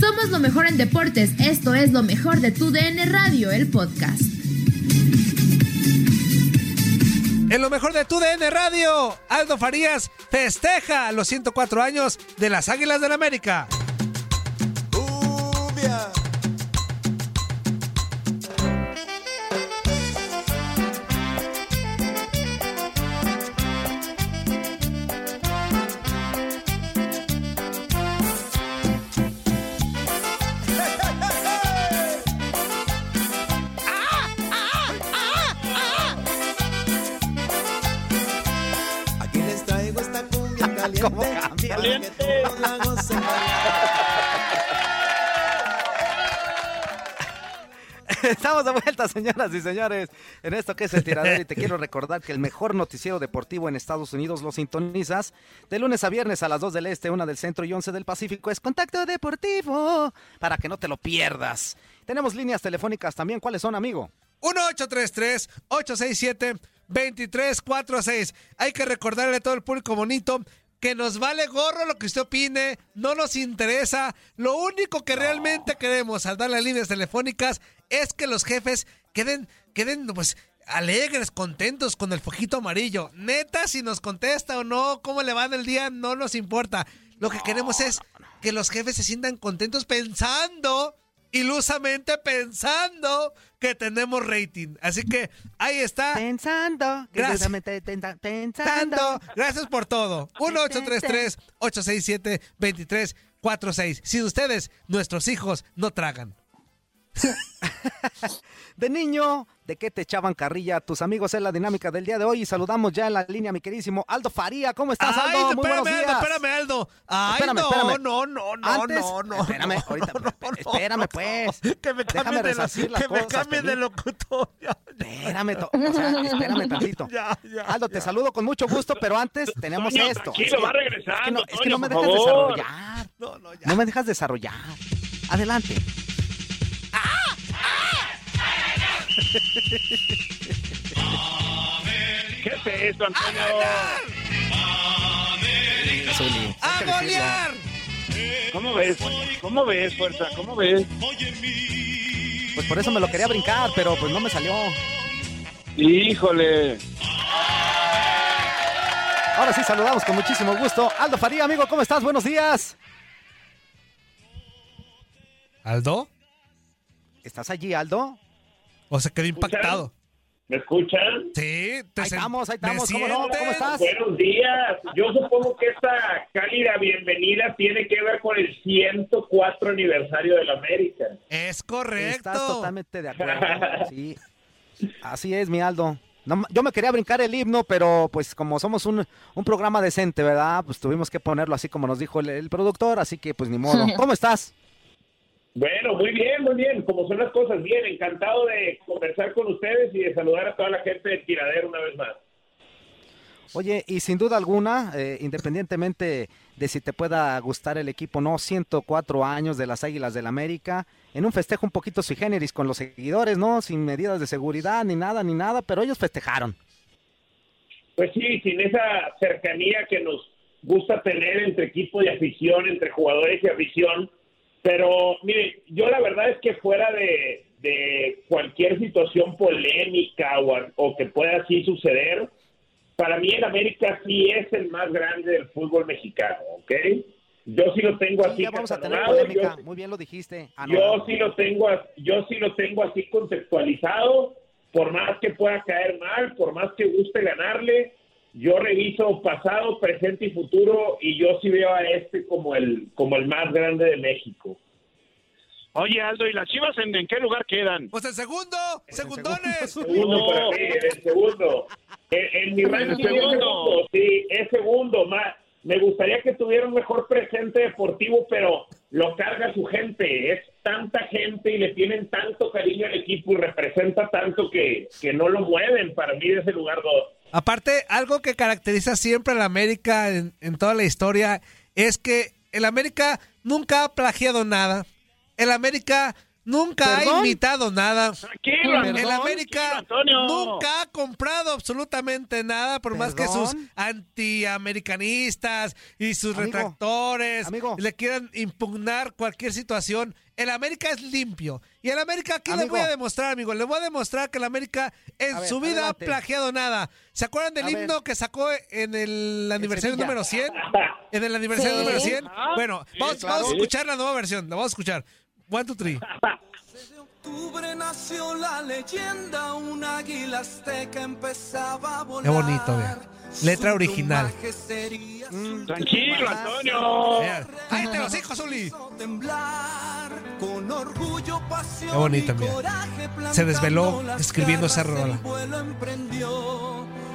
Somos lo mejor en deportes. Esto es lo mejor de tu DN Radio, el podcast. En lo mejor de tu DN Radio, Aldo Farías festeja los 104 años de las Águilas del América. Estamos de vuelta, señoras y señores, en esto que es el tiradero y te quiero recordar que el mejor noticiero deportivo en Estados Unidos lo sintonizas de lunes a viernes a las 2 del Este, 1 del Centro y 11 del Pacífico. Es Contacto Deportivo, para que no te lo pierdas. Tenemos líneas telefónicas también. ¿Cuáles son, amigo? 1-833-867-2346. Hay que recordarle a todo el público bonito que nos vale gorro lo que usted opine, no nos interesa. Lo único que realmente queremos al dar las líneas telefónicas es que los jefes queden, queden pues alegres, contentos con el fojito amarillo. Neta, si nos contesta o no, cómo le va en el día, no nos importa. Lo que queremos es que los jefes se sientan contentos pensando, ilusamente pensando que tenemos rating. Así que ahí está. Pensando. Gracias. Pensando. Gracias por todo. 1-833-867-2346. Si ustedes, nuestros hijos, no tragan. De niño, ¿de qué te echaban carrilla tus amigos en la dinámica del día de hoy? Y saludamos ya en la línea, mi queridísimo Aldo Faría. ¿Cómo estás, Ay, Aldo? Muy espérame, buenos Aldo, días. espérame, Aldo. Ay, Espérame, no, espérame. no, no, no, Antes, no, no. espérame, ahorita, espérame, pues. Que me Déjame cambie de, las que me cambie de Pelín. locutorio. Espérame, to- o sea, espérame tantito. Ya, ya, Aldo, te saludo con mucho gusto, pero antes tenemos Toño, esto. Es que- va regresando, Es que no, es que Toño, no me dejas favor. desarrollar. No, no, ya. No me dejas desarrollar. Adelante. ¿Qué es eso, Antonio? ¡A golear! ¿Cómo ves? ¿Cómo ves, fuerza? ¿Cómo ves? Pues por eso me lo quería brincar, pero pues no me salió. Híjole. Ahora sí saludamos con muchísimo gusto. Aldo Faría, amigo, ¿cómo estás? Buenos días. ¿Aldo? ¿Estás allí, Aldo? ¿O se quedó impactado? ¿Me escuchan? Sí, te Ahí estamos, ahí ¿me estamos, ¿cómo no? ¿Cómo estás? Buenos días. Yo supongo que esta cálida bienvenida tiene que ver con el 104 aniversario de la América. Es correcto. Estás totalmente de acuerdo. Sí. Así es, mi Aldo. No, yo me quería brincar el himno, pero pues como somos un, un programa decente, ¿verdad? Pues tuvimos que ponerlo así como nos dijo el, el productor, así que pues ni modo. ¿Cómo estás? Bueno, muy bien, muy bien. Como son las cosas, bien. Encantado de conversar con ustedes y de saludar a toda la gente de Tiradero una vez más. Oye, y sin duda alguna, eh, independientemente de si te pueda gustar el equipo, no, 104 años de las Águilas del América, en un festejo un poquito sui generis con los seguidores, ¿no? Sin medidas de seguridad, ni nada, ni nada, pero ellos festejaron. Pues sí, sin esa cercanía que nos gusta tener entre equipo y afición, entre jugadores y afición. Pero, mire, yo la verdad es que fuera de, de cualquier situación polémica o, o que pueda así suceder, para mí el América sí es el más grande del fútbol mexicano, ¿ok? Yo sí lo tengo Sí, así ya vamos a tener polémica, yo- muy bien lo dijiste. Yo sí lo tengo, yo sí lo tengo así conceptualizado, por más que pueda caer mal, por más que guste ganarle, yo reviso pasado, presente y futuro y yo sí veo a este como el como el más grande de México. Oye, Aldo, ¿y las chivas en, en qué lugar quedan? Pues el segundo, segundones. Segundo para mí, el segundo. En, en mi El ranking es segundo. segundo, sí, es segundo. Más, me gustaría que tuviera un mejor presente deportivo, pero lo carga su gente. Es tanta gente y le tienen tanto cariño al equipo y representa tanto que, que no lo mueven para mí de ese lugar dos. Aparte, algo que caracteriza siempre a la América en, en toda la historia es que el América nunca ha plagiado nada. El América nunca ha imitado nada. Tranquilo, El América tranquilo, nunca ha comprado absolutamente nada, por más que sus antiamericanistas y sus Amigo, retractores amigo. le quieran impugnar cualquier situación. El América es limpio. Y el América, ¿qué le voy a demostrar, amigo? Le voy a demostrar que el América en A ver, su vida adelante. ha plagiado nada. ¿Se acuerdan del A ver. himno que sacó en el aniversario número 100? En el aniversario Sí. número 100. Ah, Bueno, sí, vamos, claro. vamos a escuchar la nueva versión. La vamos a escuchar. One, two, three. octubre nació la leyenda, un águila azteca empezaba a volar. Qué bonito, vea. Letra original. Mm, Tranquilo, Antonio. ¡Cállate los hijos, Uli! Con orgullo, pasión Qué bonito, mira. Se desveló escribiendo esa rola.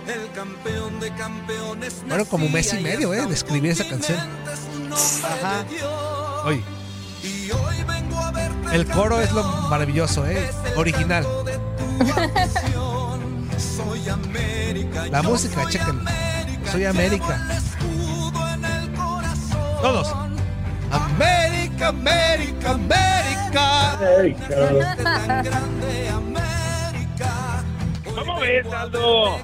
El campeón de campeones Fueron como un mes y medio, eh, de escribir esa canción. Ajá. Oye, el coro es lo maravilloso, ¿eh? Original. La música, chequen. Soy América. Todos. América, América, América. América. ¿Cómo ves, Aldo?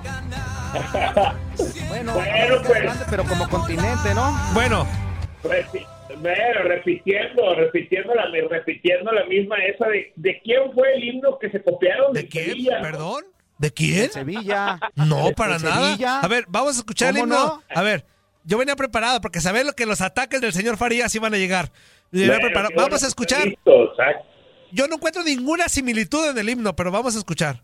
Bueno, Bueno, pues. grande, pero como continente, ¿no? Bueno, Repi- bueno, repitiendo, repitiendo la, repitiendo la misma esa de, de quién fue el himno que se copiaron ¿de de quién? Sevilla? ¿Perdón? ¿De quién? Sevilla. No, De- para de nada. Sevilla. A ver, vamos a escuchar el ¿Cómo himno. no? A ver, yo venía preparado porque sabía lo que los ataques del señor Farías iban a llegar. Bueno, Vamos bueno a escuchar. Yo no encuentro ninguna similitud en el himno, pero vamos a escuchar.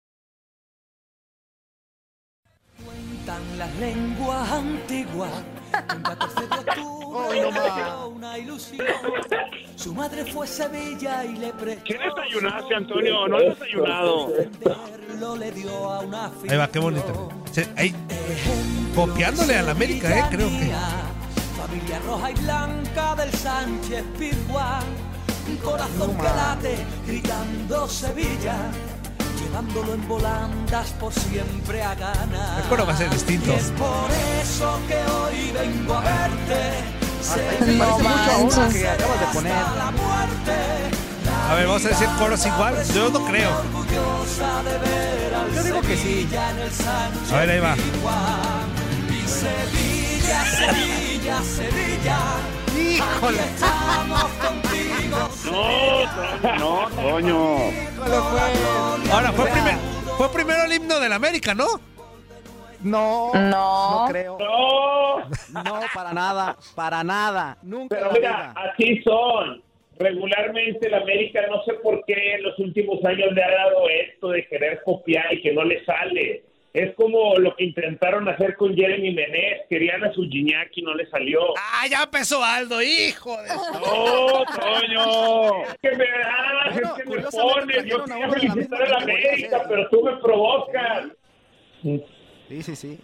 Antiguas. Un 14 de octubre nació una ilusión. Su madre fue Sevilla y le prestó. ¿Qué desayunaste, Antonio? No has desayunado. Ahí va, qué bonito. Se- ahí, copiándole a la América, eh, creo que. Familia roja y blanca del Sánchez Pizjuán. Corazón que late gritando Sevilla. Llevándolo en volandas por siempre a ganar. El coro va a ser distinto. Y es por eso que hoy vengo a verte. Se parece mucho a uno que acabas de poner. Hasta la muerte. A ver, vamos a decir coros igual. Yo no creo. Orgullosa de ver al Yo digo que sí. A ver, ahí va. Sevilla, Sevilla, Sevilla. ¡Híjole! No, no, Ahora, fue, primer- fue primero el himno del América, ¿no? No, No. no creo. No, No, para nada, para nada. Nunca pero mira, así son. Regularmente el América no sé por qué en los últimos años le ha dado esto de querer copiar y que no le sale. Es como lo que intentaron hacer con Jeremy Menez, querían a su Gignac y no le salió. Ah, ya empezó Aldo, hijo de... No, Toño. Es que me das, Bueno, es que me pones, yo quería la felicitar a la América, pero tú me provocas. Sí, sí, sí.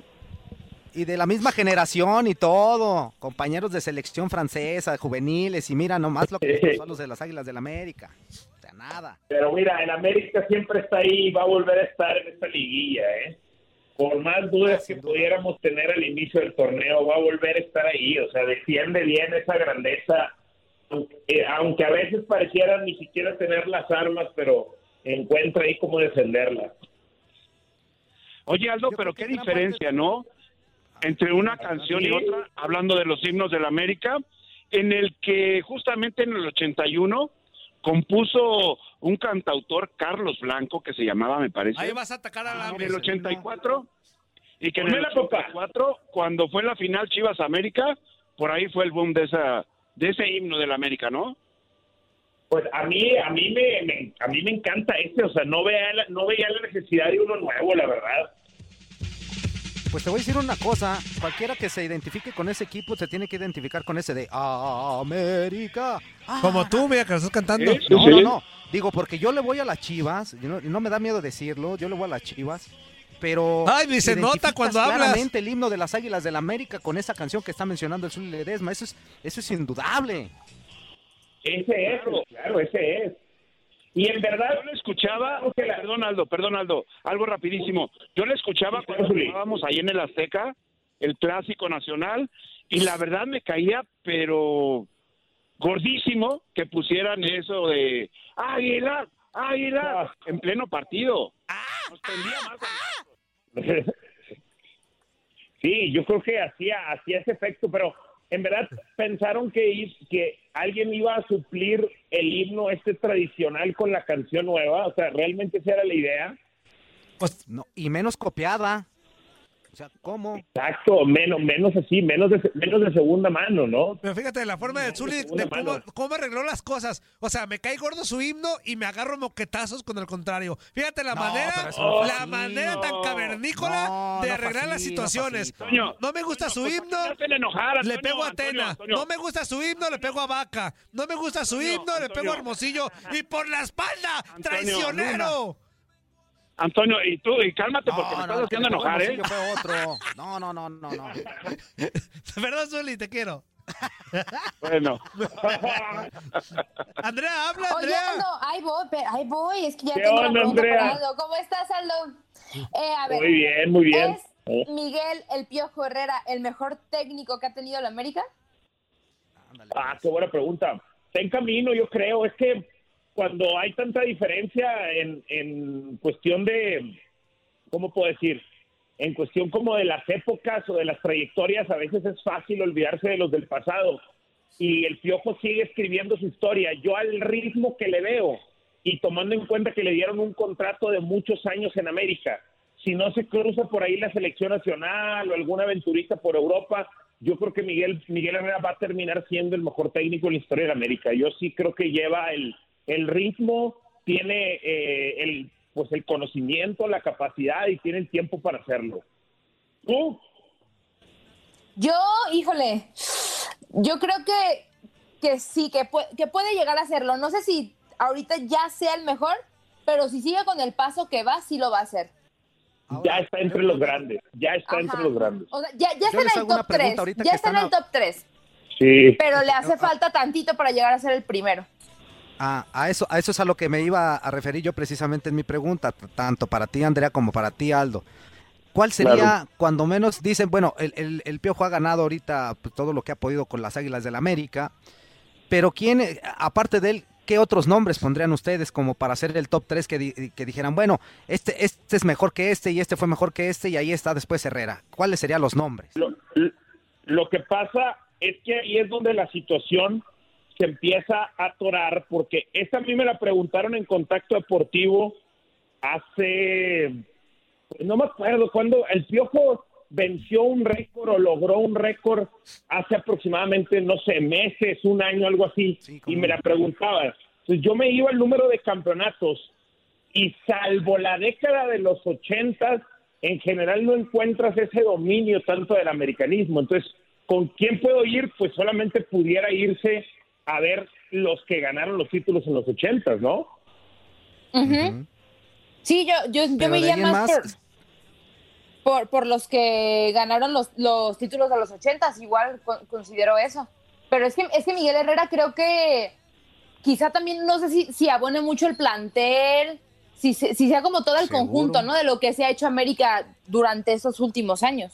Y de la misma generación y todo. Compañeros de selección francesa, juveniles, y mira nomás lo que les pasó a los de las Águilas del América. O sea, nada. Pero mira, el América siempre está ahí y va a volver a estar en esta liguilla, ¿eh? Por más dudas que pudiéramos tener al inicio del torneo, va a volver a estar ahí. O sea, defiende bien esa grandeza, aunque, eh, aunque a veces pareciera ni siquiera tener las armas, pero encuentra ahí cómo defenderlas. Oye, Aldo, pero qué diferencia, ¿no? Entre una canción y otra, hablando de los himnos de la América, en el que justamente en el 81 compuso un cantautor, Carlos Blanco, que se llamaba, me parece, Ahí vas a atacar a la... en el 84, y que en el la copa. 84, cuando fue la final Chivas América, por ahí fue el boom de esa de ese himno de la América, ¿no? Pues a mí, a mí me, me- a mí me encanta este, o sea, no veía, la- no veía la necesidad de uno nuevo, la verdad. Pues te voy a decir una cosa. Cualquiera que se identifique con ese equipo se tiene que identificar con ese de América. Ah. Como tú, mira, que lo estás cantando. Sí, No, no, no. Digo, porque yo le voy a las chivas. y no, no me da miedo decirlo. Yo le voy a las chivas. Pero. Ay, ni se nota cuando hablas. claramente el himno de las Águilas del América con esa canción que está mencionando el Zuli Ledesma. Eso es, eso es indudable. Ese es, claro, ese es. Y en verdad, Yo le escuchaba, perdón Aldo, perdón Aldo, algo rapidísimo. Yo le escuchaba cuando jugábamos ahí en el Azteca, el clásico nacional, y la verdad me caía, pero gordísimo que pusieran eso de Águila, Águila, en pleno partido. Nos prendía más a- sí, yo creo que hacía, hacía ese efecto, pero en verdad pensaron que, que alguien iba a suplir el himno este tradicional con la canción nueva, o sea, realmente esa era la idea. Pues, No, y menos copiada. O sea, ¿cómo? Exacto, menos, menos así, menos de, menos de segunda mano, ¿no? pero fíjate, la forma de Zuli, segunda de cómo, cómo arregló las cosas. O sea, me cae gordo su himno y me agarro moquetazos con el contrario. Fíjate la No, manera, no fue la manera tan cavernícola No, de arreglar las situaciones. Toño, No me gusta su pues, himno, ¿por qué me hacen enojar, le Antonio, pego a Antonio, Atena. Antonio? No me gusta su himno, le pego a Vaca. No me gusta su Antonio, himno, le pego a Antonio. Hermosillo. Y por la espalda, Antonio, traicionero. Antonio, y tú, y cálmate porque me No, estás no, haciendo enojar, ¿eh? Fue otro. No, no, no, no, no. Perdón, Zuli, te quiero. Bueno. Andrea, habla, Oye, Andrea. Aldo, ahí voy, pero ahí voy, es que ya ¿Qué tengo onda, Andrea? Aldo. ¿Cómo estás, Aldo? Eh, a ver, Muy bien, muy bien. ¿es Miguel El Piojo Herrera el mejor técnico que ha tenido la América? Ah, qué buena pregunta. Está en camino, yo creo. Es que cuando hay tanta diferencia en, en cuestión de, ¿cómo puedo decir? En cuestión como de las épocas o de las trayectorias, a veces es fácil olvidarse de los del pasado. Y el Piojo sigue escribiendo su historia. Yo al ritmo que le veo y tomando en cuenta que le dieron un contrato de muchos años en América, si no se cruza por ahí la selección nacional o algún aventurista por Europa, yo creo que Miguel, Miguel Herrera va a terminar siendo el mejor técnico en la historia de América. Yo sí creo que lleva el, el ritmo, tiene eh, el, pues el conocimiento, la capacidad y tiene el tiempo para hacerlo. ¿Tú? Yo, híjole, yo creo que, que sí, que, que puede llegar a hacerlo. No sé si ahorita ya sea el mejor, pero si sigue con el paso que va, sí lo va a hacer. ya está entre los grandes, ya está entre los grandes. O sea, ya, ya está en el top 3. pregunta ahorita Ya está en el top 3. Sí. Pero le hace falta tantito para llegar a ser el primero. Ah, a eso, a eso es a lo que me iba a referir yo precisamente en mi pregunta, tanto para ti, Andrea, como para ti, Aldo. ¿Cuál sería, Claro. cuando menos dicen, bueno, el, el, el Piojo ha ganado ahorita pues, todo lo que ha podido con las Águilas del América, pero quién, aparte de él, ¿qué otros nombres pondrían ustedes como para hacer el top 3 que, di- que dijeran, bueno, este, este es mejor que este y este fue mejor que este y ahí está después Herrera? ¿Cuáles serían los nombres? Lo, lo que pasa es que ahí es donde la situación se empieza a atorar, porque esta a mí me la preguntaron en Contacto Deportivo hace, pues no me acuerdo, cuando el Piojo venció un récord o logró un récord hace aproximadamente, no sé, meses, un año, algo así, y me la preguntaba. Entonces yo me iba al número de campeonatos y salvo la década de los ochentas, en general no encuentras ese dominio tanto del americanismo. Entonces, ¿con quién puedo ir? Pues solamente pudiera irse a ver los que ganaron los títulos en los ochentas, ¿no? Sí, yo, yo, yo me iría más, Por, por, los que ganaron los, los títulos de los ochentas, igual considero eso. Pero es que, es que Miguel Herrera creo que quizá también, no sé si, si abone mucho el plantel, si, si sea como todo el conjunto, ¿no? De lo que se ha hecho América durante estos últimos años.